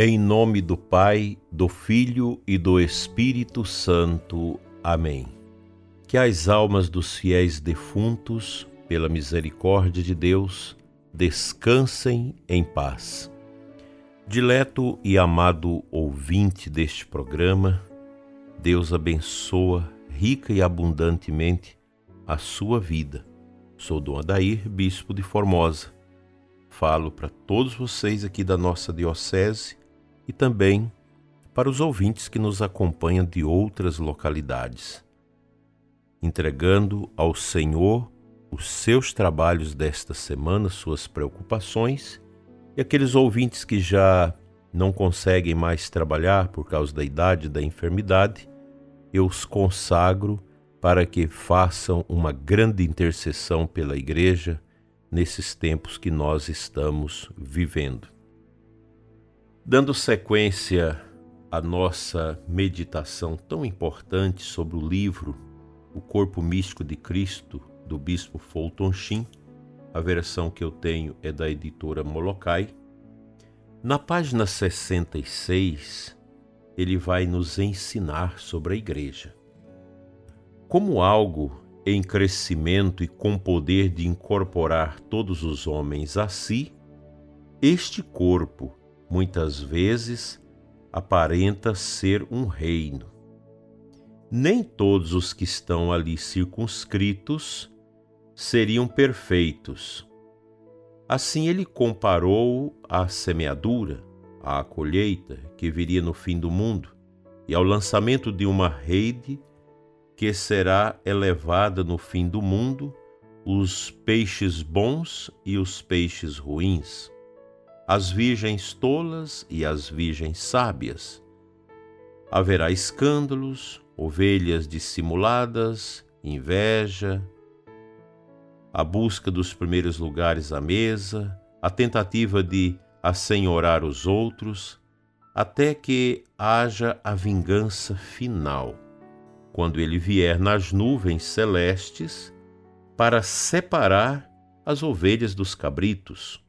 Em nome do Pai, do Filho e do Espírito Santo. Amém. Que as almas dos fiéis defuntos, pela misericórdia de Deus, descansem em paz. Dileto e amado ouvinte deste programa, Deus abençoa rica e abundantemente a sua vida. Sou Dom Adair, bispo de Formosa. Falo para todos vocês aqui da nossa diocese e também para os ouvintes que nos acompanham de outras localidades, entregando ao Senhor os seus trabalhos desta semana, suas preocupações, e aqueles ouvintes que já não conseguem mais trabalhar por causa da idade e da enfermidade, eu os consagro para que façam uma grande intercessão pela Igreja nesses tempos que nós estamos vivendo. Dando sequência à nossa meditação tão importante sobre o livro O Corpo Místico de Cristo, do Bispo Fulton Sheen, a versão que eu tenho é da editora Molokai. Na página 66, ele vai nos ensinar sobre a Igreja. Como algo em crescimento e com poder de incorporar todos os homens a si, este corpo muitas vezes aparenta ser um reino. Nem todos os que estão ali circunscritos seriam perfeitos. Assim ele comparou a semeadura, à colheita que viria no fim do mundo e ao lançamento de uma rede que será elevada no fim do mundo os peixes bons e os peixes ruins as virgens tolas e as virgens sábias. Haverá escândalos, ovelhas dissimuladas, inveja, a busca dos primeiros lugares à mesa, a tentativa de assenhorar os outros, até que haja a vingança final, quando ele vier nas nuvens celestes para separar as ovelhas dos cabritos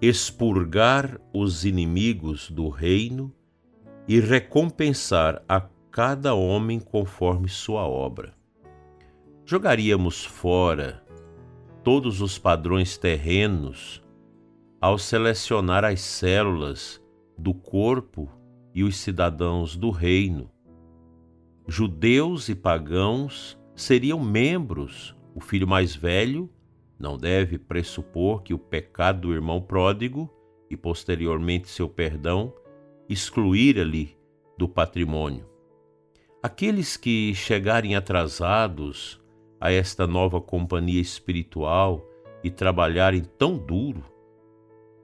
expurgar os inimigos do reino e recompensar a cada homem conforme sua obra. Jogaríamos fora todos os padrões terrenos ao selecionar as células do corpo e os cidadãos do reino. Judeus e pagãos seriam membros, o filho mais velho não deve pressupor que o pecado do irmão pródigo e posteriormente seu perdão excluíra-lhe do patrimônio. Aqueles que chegarem atrasados a esta nova companhia espiritual e trabalharem tão duro,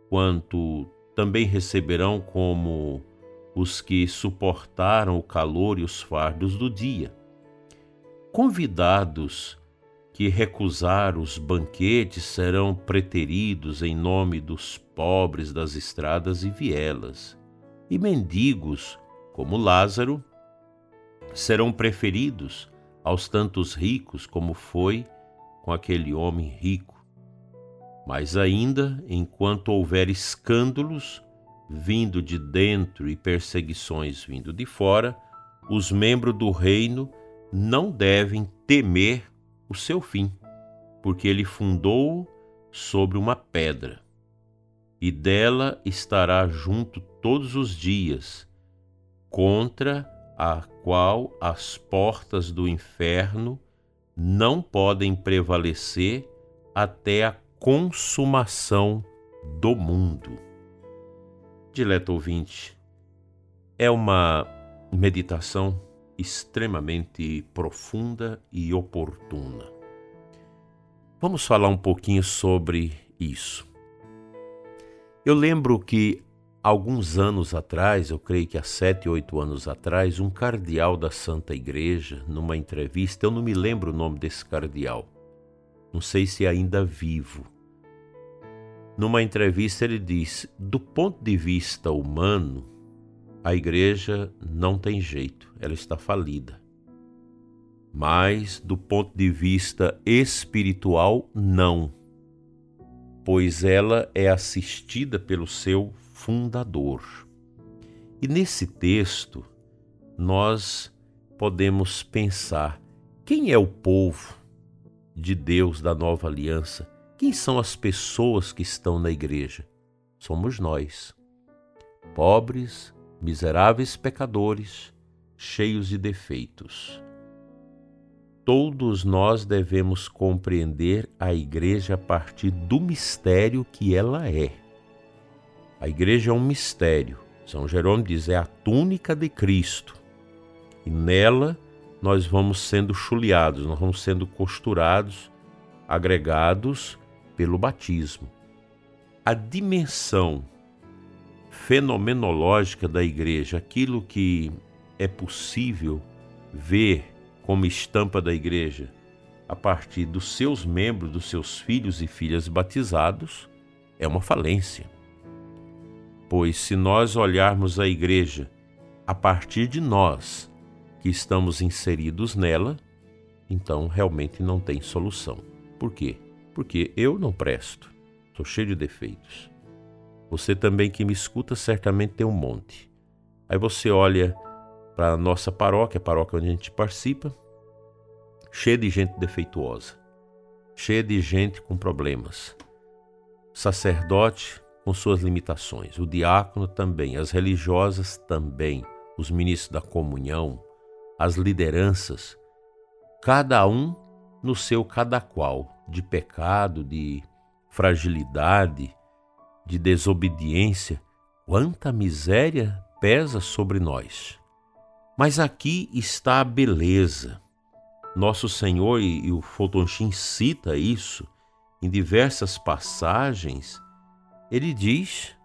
quanto também receberão como os que suportaram o calor e os fardos do dia. Convidados que recusar os banquetes serão preteridos em nome dos pobres das estradas e vielas, e mendigos, como Lázaro, serão preferidos aos tantos ricos como foi com aquele homem rico. Mas ainda, enquanto houver escândalos vindo de dentro e perseguições vindo de fora, os membros do reino não devem temer o seu fim, porque ele fundou sobre uma pedra, e dela estará junto todos os dias, contra a qual as portas do inferno não podem prevalecer até a consumação do mundo. Dileto ouvinte, é uma meditação extremamente profunda e oportuna. Vamos falar um pouquinho sobre isso. Eu lembro que alguns anos atrás, eu creio que há sete, oito anos atrás, um cardeal da Santa Igreja, numa entrevista, eu não me lembro o nome desse cardeal, não sei se é ainda vivo. Numa entrevista, ele disse: do ponto de vista humano, a igreja não tem jeito, ela está falida. Mas, do ponto de vista espiritual, não, pois ela é assistida pelo seu fundador. E nesse texto, nós podemos pensar: quem é o povo de Deus da nova aliança? Quem são as pessoas que estão na igreja? Somos nós, pobres, miseráveis pecadores, cheios de defeitos. Todos nós devemos compreender a igreja a partir do mistério que ela é. A igreja é um mistério. São Jerônimo diz: é a túnica de Cristo. E nela nós vamos sendo chuleados, nós vamos sendo costurados, agregados pelo batismo. A dimensão fenomenológica da igreja, aquilo que é possível ver como estampa da igreja a partir dos seus membros, dos seus filhos e filhas batizados, é uma falência. Pois se nós olharmos a igreja a partir de nós, que estamos inseridos nela, então realmente não tem solução. Por quê? Porque eu não presto, sou cheio de defeitos. Você também que me escuta certamente tem um monte. Aí você olha para a nossa paróquia, a paróquia onde a gente participa, cheia de gente defeituosa, cheia de gente com problemas. Sacerdote com suas limitações, o diácono também, as religiosas também, os ministros da comunhão, as lideranças, cada um no seu cada qual, de pecado, de fragilidade, de desobediência, quanta miséria pesa sobre nós. Mas aqui está a beleza. Nosso Senhor, e, o Fotonchin cita isso em diversas passagens, ele diz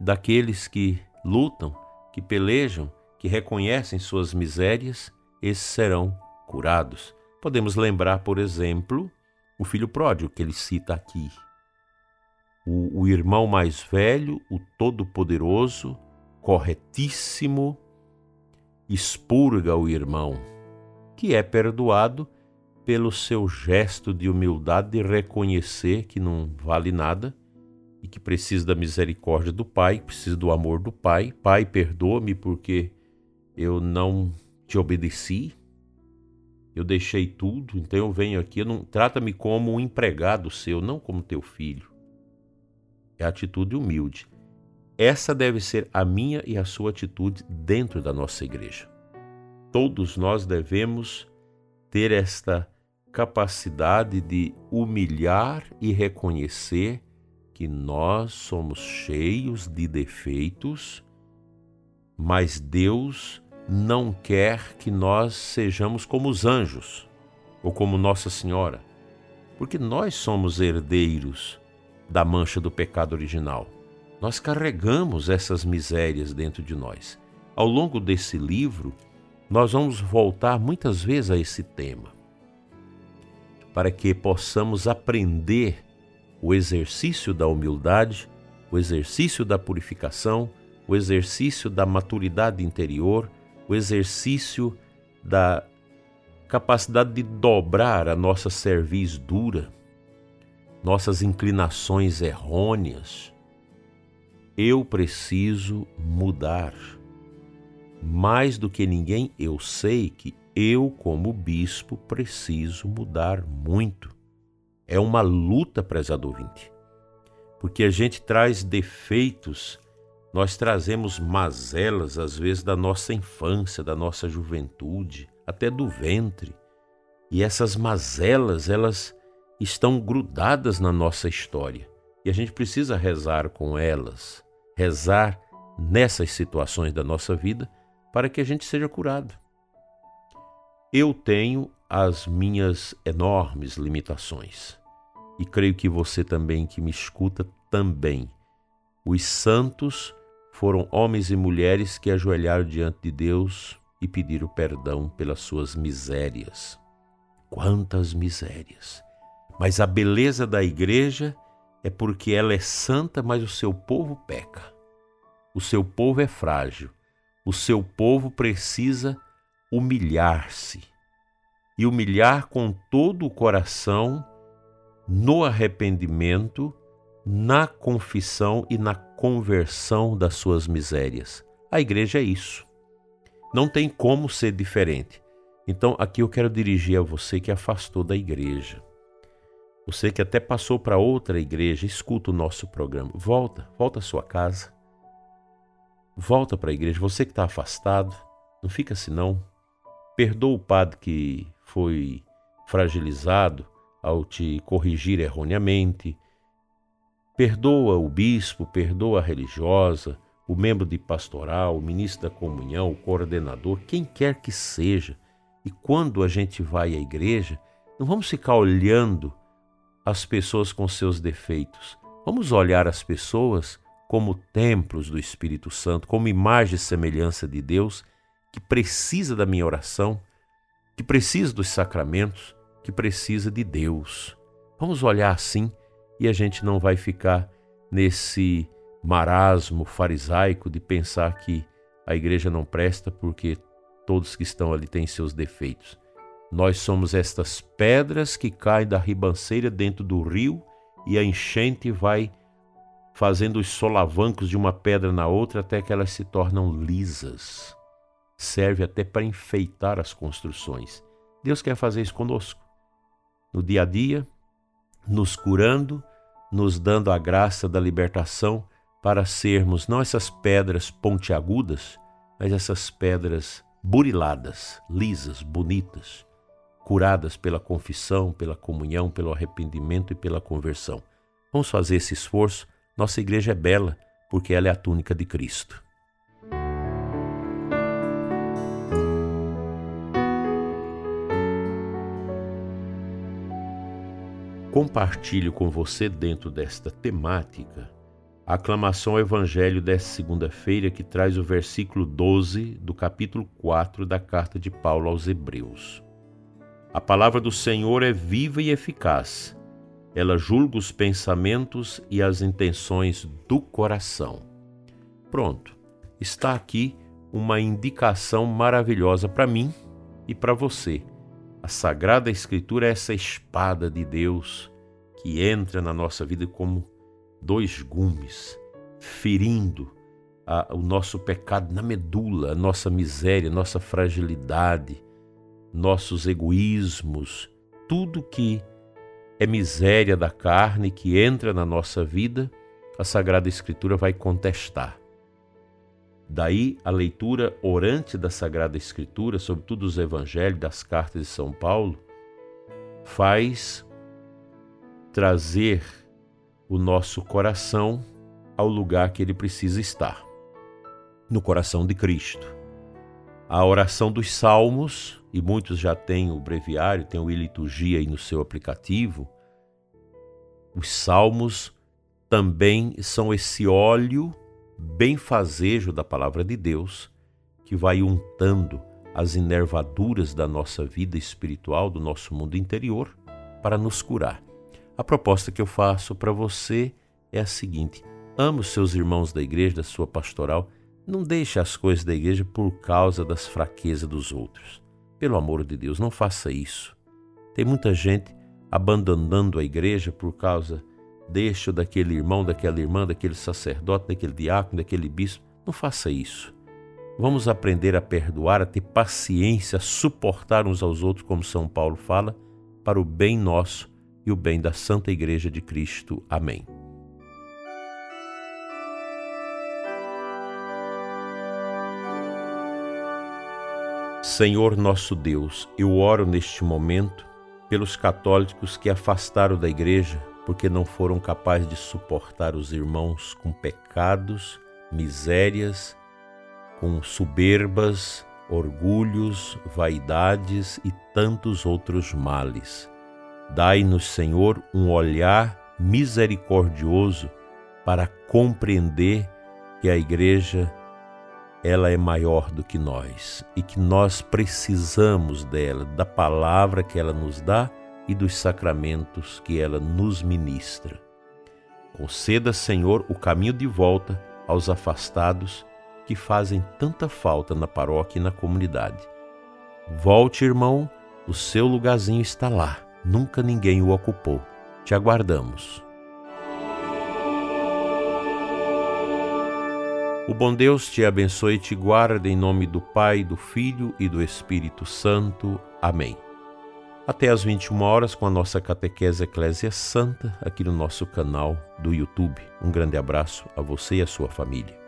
daqueles que lutam, que pelejam, que reconhecem suas misérias, esses serão curados. Podemos lembrar, por exemplo, o filho pródigo que ele cita aqui. O, o irmão mais velho, o todo-poderoso, corretíssimo, expurga o irmão, que é perdoado pelo seu gesto de humildade de reconhecer que não vale nada e que precisa da misericórdia do Pai, precisa do amor do Pai. Pai, perdoa-me porque eu não te obedeci, eu deixei tudo, então eu venho aqui, trata-me como um empregado seu, não como teu filho. É atitude humilde. Essa deve ser a minha e a sua atitude dentro da nossa igreja. Todos nós devemos ter esta capacidade de humilhar e reconhecer que nós somos cheios de defeitos, mas Deus não quer que nós sejamos como os anjos ou como Nossa Senhora, porque nós somos herdeiros da mancha do pecado original. Nós carregamos essas misérias dentro de nós. Ao longo desse livro, nós vamos voltar muitas vezes a esse tema, para que possamos aprender o exercício da humildade, o exercício da purificação, o exercício da maturidade interior, o exercício da capacidade de dobrar a nossa cerviz dura, nossas inclinações errôneas, eu preciso mudar. Mais do que ninguém, eu sei que eu, como bispo, preciso mudar muito. É uma luta, prezado ouvinte, porque a gente traz defeitos, nós trazemos mazelas, às vezes, da nossa infância, da nossa juventude, até do ventre. E essas mazelas, elas estão grudadas na nossa história. E a gente precisa rezar com elas, rezar nessas situações da nossa vida para que a gente seja curado. Eu tenho as minhas enormes limitações e creio que você também que me escuta também. Os santos foram homens e mulheres que ajoelharam diante de Deus e pediram perdão pelas suas misérias. Quantas misérias! Mas a beleza da igreja é porque ela é santa, mas o seu povo peca. O seu povo é frágil. O seu povo precisa humilhar-se. E humilhar com todo o coração, no arrependimento, na confissão e na conversão das suas misérias. A igreja é isso. Não tem como ser diferente. Então, aqui eu quero dirigir a você que afastou da igreja. Você que até passou para outra igreja, escuta o nosso programa. Volta, volta à sua casa. Volta para a igreja. Você que está afastado, não fica assim não. Perdoa o padre que foi fragilizado ao te corrigir erroneamente. Perdoa o bispo, perdoa a religiosa, o membro de pastoral, o ministro da comunhão, o coordenador, quem quer que seja. E quando a gente vai à igreja, não vamos ficar olhando as pessoas com seus defeitos. Vamos olhar as pessoas como templos do Espírito Santo, como imagem e semelhança de Deus, que precisa da minha oração, que precisa dos sacramentos, que precisa de Deus. Vamos olhar assim e a gente não vai ficar nesse marasmo farisaico de pensar que a igreja não presta porque todos que estão ali têm seus defeitos. Nós somos estas pedras que caem da ribanceira dentro do rio e a enchente vai fazendo os solavancos de uma pedra na outra até que elas se tornam lisas. Serve até para enfeitar as construções. Deus quer fazer isso conosco. No dia a dia, nos curando, nos dando a graça da libertação para sermos não essas pedras pontiagudas, mas essas pedras buriladas, lisas, bonitas, curadas pela confissão, pela comunhão, pelo arrependimento e pela conversão. Vamos fazer esse esforço. Nossa igreja é bela porque ela é a túnica de Cristo. Compartilho com você dentro desta temática a aclamação ao Evangelho desta segunda-feira que traz o versículo 12 do capítulo 4 da carta de Paulo aos Hebreus. A palavra do Senhor é viva e eficaz. Ela julga os pensamentos e as intenções do coração. Pronto, está aqui uma indicação maravilhosa para mim e para você. A Sagrada Escritura é essa espada de Deus que entra na nossa vida como dois gumes, ferindo a, o nosso pecado na medula, a nossa miséria, nossa fragilidade, nossos egoísmos, tudo que é miséria da carne que entra na nossa vida, a Sagrada Escritura vai contestar. Daí a leitura orante da Sagrada Escritura, sobretudo os evangelhos, das cartas de São Paulo, faz trazer o nosso coração ao lugar que ele precisa estar no coração de Cristo. A oração dos Salmos, e muitos já têm o breviário, têm o liturgia aí no seu aplicativo. Os Salmos também são esse óleo benfazejo da palavra de Deus que vai untando as inervaduras da nossa vida espiritual, do nosso mundo interior, para nos curar. A proposta que eu faço para você é a seguinte: ame os seus irmãos da igreja, da sua pastoral, não deixe as coisas da igreja por causa das fraquezas dos outros. Pelo amor de Deus, não faça isso. Tem muita gente abandonando a igreja por causa deste ou daquele irmão, daquela irmã, daquele sacerdote, daquele diácono, daquele bispo. Não faça isso. Vamos aprender a perdoar, a ter paciência, a suportar uns aos outros, como São Paulo fala, para o bem nosso e o bem da Santa Igreja de Cristo. Amém. Senhor nosso Deus, eu oro neste momento pelos católicos que afastaram da igreja porque não foram capazes de suportar os irmãos com pecados, misérias, com soberbas, orgulhos, vaidades e tantos outros males. Dai-nos, Senhor, um olhar misericordioso para compreender que a igreja ela é maior do que nós e que nós precisamos dela, da palavra que ela nos dá e dos sacramentos que ela nos ministra. Conceda, Senhor, o caminho de volta aos afastados que fazem tanta falta na paróquia e na comunidade. Volte, irmão, o seu lugarzinho está lá nunca ninguém o ocupou. Te aguardamos. O bom Deus te abençoe e te guarde em nome do Pai, do Filho e do Espírito Santo. Amém. Até às 21 horas com a nossa catequese Eclésia Santa aqui no nosso canal do YouTube. Um grande abraço a você e a sua família.